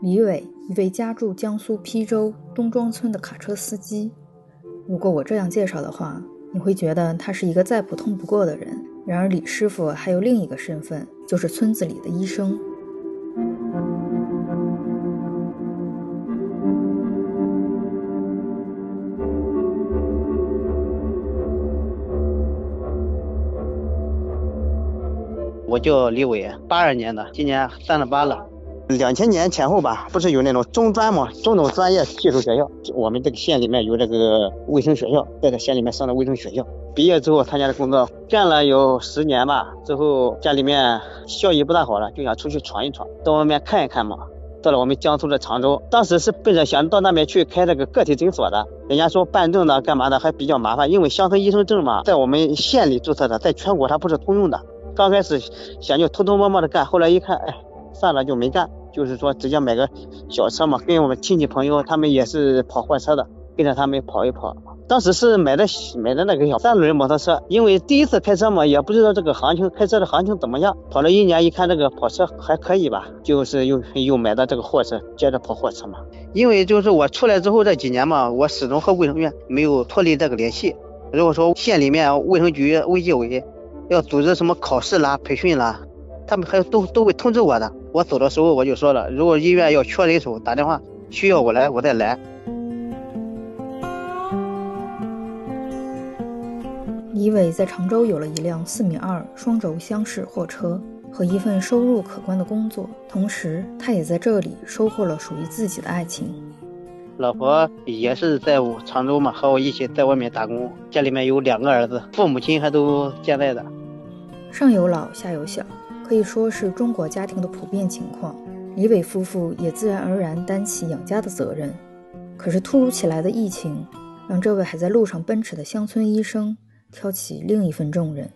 李伟，一位家住江苏邳州东庄村的卡车司机。如果我这样介绍的话，你会觉得他是一个再普通不过的人。然而，李师傅还有另一个身份，就是村子里的医生。我叫李伟，八二年的，今年三十八了。两千年前后吧，不是有那种中专吗？中等专业技术学校，我们这个县里面有这个卫生学校，在这县里面上的卫生学校。毕业之后参加的工作，干了有十年吧。之后家里面效益不大好了，就想出去闯一闯，到外面看一看嘛。到了我们江苏的常州，当时是奔着想到那边去开这个个体诊所的。人家说办证的干嘛的还比较麻烦，因为乡村医生证嘛，在我们县里注册的，在全国它不是通用的。刚开始想就偷偷摸摸的干，后来一看，哎，算了就没干。就是说，直接买个小车嘛，跟我们亲戚朋友，他们也是跑货车的，跟着他们跑一跑。当时是买的买的那个小三轮摩托车，因为第一次开车嘛，也不知道这个行情，开车的行情怎么样。跑了一年，一看这个跑车还可以吧，就是又又买的这个货车，接着跑货车嘛。因为就是我出来之后这几年嘛，我始终和卫生院没有脱离这个联系。如果说县里面卫生局卫计委要组织什么考试啦、培训啦，他们还都都会通知我的。我走的时候我就说了，如果医院要缺人手，打电话需要我来，我再来。李伟在常州有了一辆四米二双轴厢式货车和一份收入可观的工作，同时他也在这里收获了属于自己的爱情。老婆也是在常州嘛，和我一起在外面打工，家里面有两个儿子，父母亲还都健在的。上有老，下有小。可以说是中国家庭的普遍情况，李伟夫妇也自然而然担起养家的责任。可是突如其来的疫情，让这位还在路上奔驰的乡村医生挑起另一份重任。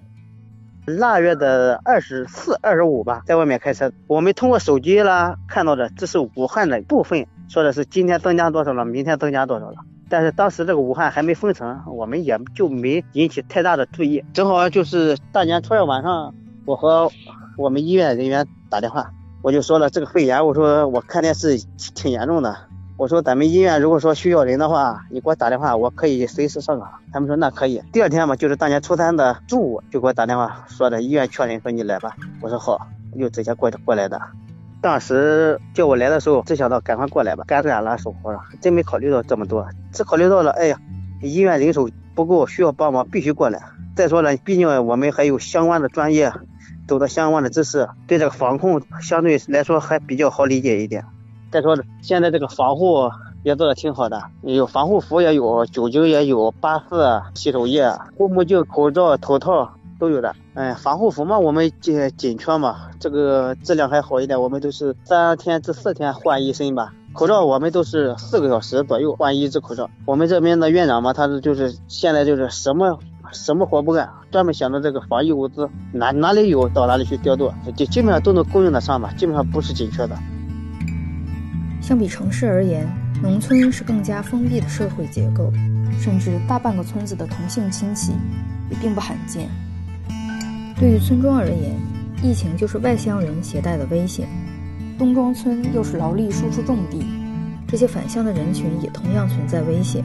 腊月的二十四、二十五吧，在外面开车，我们通过手机啦看到的，这是武汉的部分，说的是今天增加多少了，明天增加多少了。但是当时这个武汉还没封城，我们也就没引起太大的注意。正好就是大年初二晚上，我和我们医院人员打电话，我就说了这个肺炎，我说我看电视挺严重的，我说咱们医院如果说需要人的话，你给我打电话，我可以随时上岗。他们说那可以。第二天嘛，就是大年初三的中午就给我打电话说的医院缺人，说你来吧。我说好，就直接过过来的。当时叫我来的时候，只想到赶快过来吧，干干了手活了，真没考虑到这么多，只考虑到了，哎呀，医院人手不够，需要帮忙，必须过来。再说了，毕竟我们还有相关的专业。懂得相关的知识，对这个防控相对来说还比较好理解一点。再说现在这个防护也做的挺好的，有防护服也有，酒精也有，八四洗手液、护目镜、口罩、头套都有的。哎，防护服嘛，我们紧紧缺嘛，这个质量还好一点，我们都是三天至四天换一身吧。口罩我们都是四个小时左右换一只口罩。我们这边的院长嘛，他就是现在就是什么。什么活不干，专门想着这个防疫物资，哪哪里有到哪里去调度，就基本上都能供应得上吧，基本上不是紧缺的。相比城市而言，农村是更加封闭的社会结构，甚至大半个村子的同性亲戚也并不罕见。对于村庄而言，疫情就是外乡人携带的危险。东庄村又是劳力输出重地，这些返乡的人群也同样存在危险。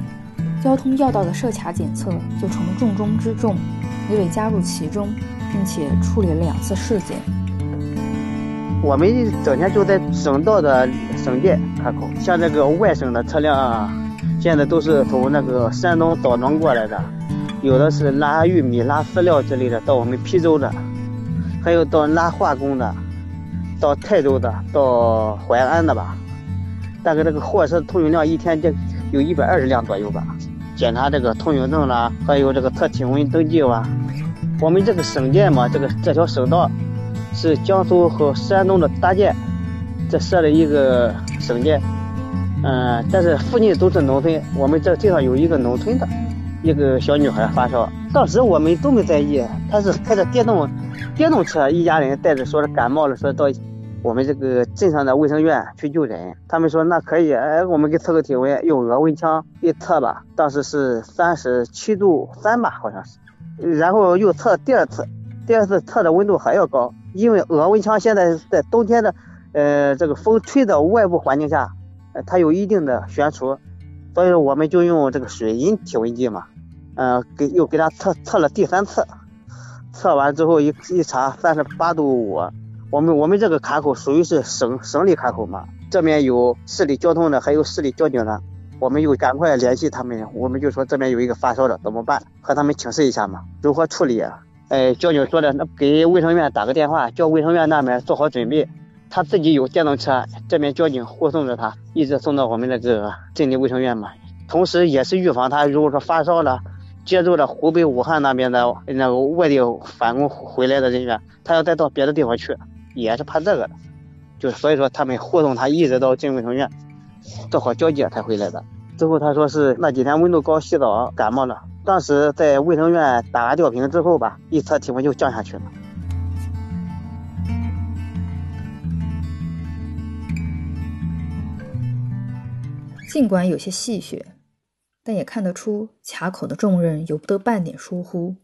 交通要道的设卡检测就成了重中之重，李伟加入其中，并且处理了两次事件。我们整天就在省道的省界卡口，像这个外省的车辆，现在都是从那个山东枣庄过来的，有的是拉玉米、拉饲料之类的到我们邳州的，还有到拉化工的，到泰州的，到淮安的吧。大概这个货车通行量一天就有一百二十辆左右吧。检查这个通行证啦，还有这个测体温登记哇。我们这个省界嘛，这个这条省道是江苏和山东的搭界，这设了一个省界。嗯，但是附近都是农村。我们这地方有一个农村的一个小女孩发烧，当时我们都没在意，她是开着电动电动车，一家人带着说是感冒了，说到。我们这个镇上的卫生院去就诊，他们说那可以，哎，我们给测个体温，用额温枪。一测吧，当时是三十七度三吧，好像是，然后又测第二次，第二次测的温度还要高，因为额温枪现在在冬天的，呃，这个风吹的外部环境下，呃，它有一定的悬殊，所以我们就用这个水银体温计嘛，嗯，给又给它测测了第三次，测完之后一一查三十八度五，我们我们这个卡口属于是省省里卡口嘛，这边有市里交通的，还有市里交警的，我们就赶快联系他们，我们就说这边有一个发烧的怎么办，和他们请示一下嘛，如何处理？哎，交警说的，那给卫生院打个电话，叫卫生院那边做好准备。他自己有电动车，这边交警护送着他，一直送到我们那个镇里卫生院嘛。同时也是预防他，如果说发烧了，接触了湖北武汉那边的那个外地返工回来的人员，他要再到别的地方去，也是怕这个的。就所以说他们护送他一直到进卫生院，做好交接才回来的。之后他说是那几天温度高，洗澡感冒了。当时在卫生院打完吊瓶之后吧，一测体温就降下去了。尽管有些戏谑，但也看得出卡口的重任由不得半点疏忽。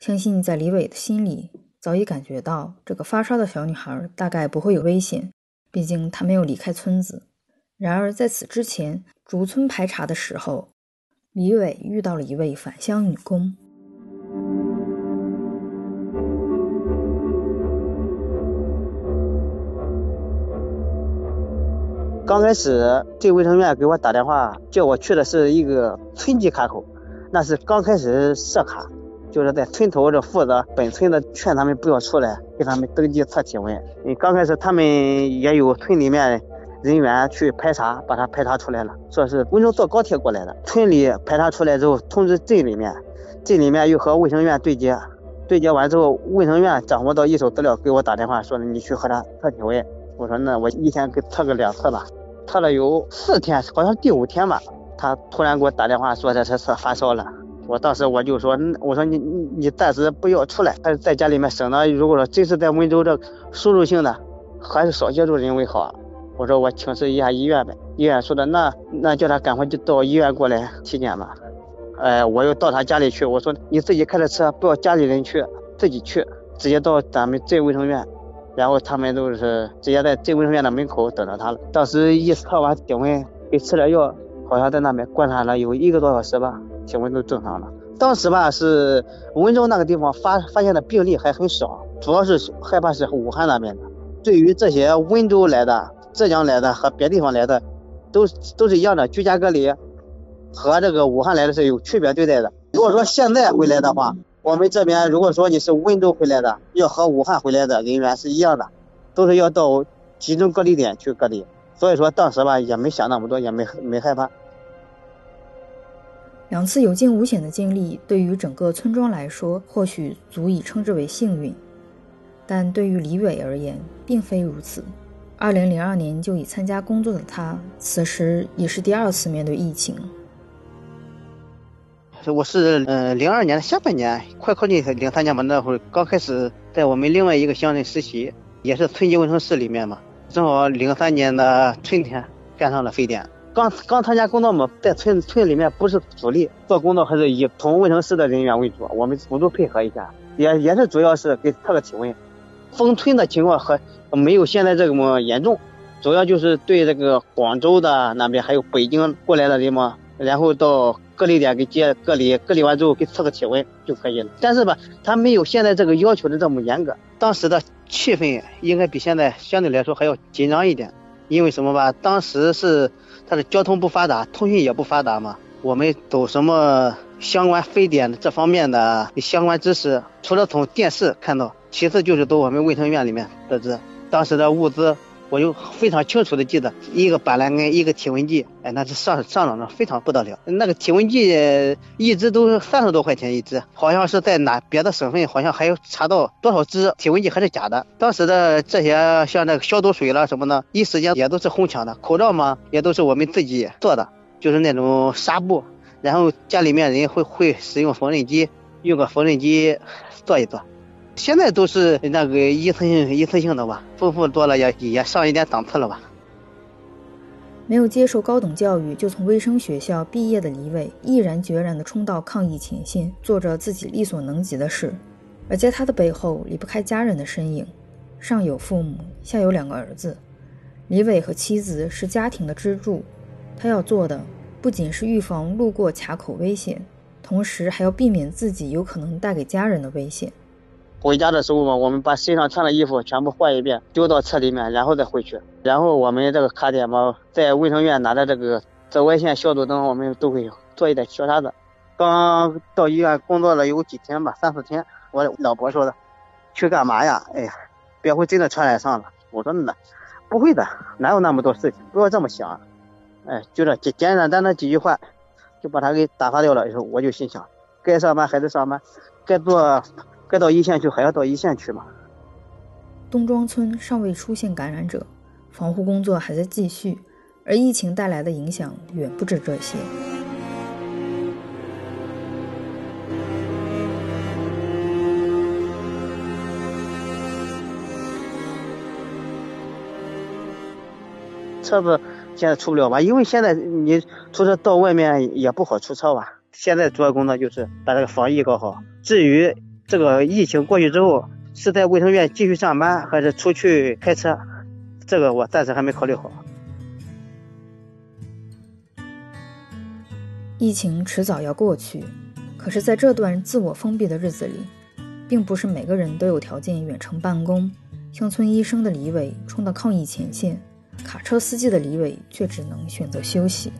相信在李伟的心里早已感觉到，这个发烧的小女孩大概不会有危险，毕竟她没有离开村子。然而在此之前，竹村排查的时候。李伟遇到了一位返乡女工。刚开始镇卫生院给我打电话，叫我去的是一个村级卡口，那是刚开始设卡，就是在村头这负责本村的，劝他们不要出来，给他们登记测体温。嗯，刚开始他们也有村里面。人员去排查，把他排查出来了，说是温州坐高铁过来的。村里排查出来之后，通知镇里面，镇里面又和卫生院对接，对接完之后，卫生院掌握到一手资料，给我打电话说你去和他测体温。我说那我一天给测个两次吧，测了有四天，好像第五天吧，他突然给我打电话说他这是发烧了。我当时我就说，我说你你你暂时不要出来，还是在家里面省得，如果说真是在温州这输入性的，还是少接触人为好。我说我请示一下医院呗，医院说的那那叫他赶快就到医院过来体检吧。哎，我又到他家里去，我说你自己开着车，不要家里人去，自己去，直接到咱们镇卫生院，然后他们都是直接在镇卫生院的门口等着他了。当时一测完体温，给吃点药，好像在那边观察了有一个多小时吧，体温都正常了。当时吧是温州那个地方发发现的病例还很少，主要是害怕是武汉那边的。对于这些温州来的。浙江来的和别地方来的，都都是一样的，居家隔离，和这个武汉来的是有区别对待的。如果说现在回来的话，我们这边如果说你是温州回来的，要和武汉回来的人员是一样的，都是要到集中隔离点去隔离。所以说当时吧也没想那么多，也没没害怕。两次有惊无险的经历，对于整个村庄来说，或许足以称之为幸运，但对于李伟而言，并非如此。二零零二年就已参加工作的他，此时已是第二次面对疫情。我是呃零二年的下半年，快靠近零三年吧，那会儿刚开始在我们另外一个乡镇实习，也是村级卫生室里面嘛。正好零三年的春天赶上了非典，刚刚参加工作嘛，在村村里面不是主力做工作，还是以同卫生室的人员为主，我们辅助配合一下，也也是主要是给测个体温。封村的情况和没有现在这么严重，主要就是对这个广州的那边还有北京过来的人嘛，然后到隔离点给接隔离，隔离完之后给测个体温就可以了。但是吧，他没有现在这个要求的这么严格。当时的气氛应该比现在相对来说还要紧张一点，因为什么吧？当时是它的交通不发达，通讯也不发达嘛。我们走什么相关非典这方面的相关知识，除了从电视看到。其次就是走我们卫生院里面得知，当时的物资，我就非常清楚的记得，一个板蓝根，一个体温计，哎，那是上上涨的非常不得了。那个体温计一支都是三十多块钱一支，好像是在哪别的省份，好像还有查到多少支体温计还是假的。当时的这些像那个消毒水了什么的，一时间也都是哄抢的。口罩嘛，也都是我们自己做的，就是那种纱布，然后家里面人会会使用缝纫机，用个缝纫机做一做。现在都是那个一次性一次性的吧，丰富多了也也上一点档次了吧。没有接受高等教育就从卫生学校毕业的李伟，毅然决然地冲到抗疫前线，做着自己力所能及的事。而在他的背后，离不开家人的身影，上有父母，下有两个儿子。李伟和妻子是家庭的支柱，他要做的不仅是预防路过卡口危险，同时还要避免自己有可能带给家人的危险。回家的时候嘛，我们把身上穿的衣服全部换一遍，丢到车里面，然后再回去。然后我们这个卡点嘛，在卫生院拿着这个紫外线消毒灯，我们都会做一点消杀的。刚到医院工作了有几天吧，三四天。我老婆说的，去干嘛呀？哎呀，别会真的传染上了。我说那不会的，哪有那么多事情？不要这么想。哎，就这简简单单几句话，就把他给打发掉了。以后我就心想，该上班还得上班，该做。该到一线去，还要到一线去吗？东庄村尚未出现感染者，防护工作还在继续，而疫情带来的影响远不止这些。车子现在出不了吧？因为现在你出车到外面也不好出车吧？现在主要工作就是把这个防疫搞好。至于这个疫情过去之后，是在卫生院继续上班，还是出去开车？这个我暂时还没考虑好。疫情迟早要过去，可是在这段自我封闭的日子里，并不是每个人都有条件远程办公。乡村医生的李伟冲到抗疫前线，卡车司机的李伟却只能选择休息。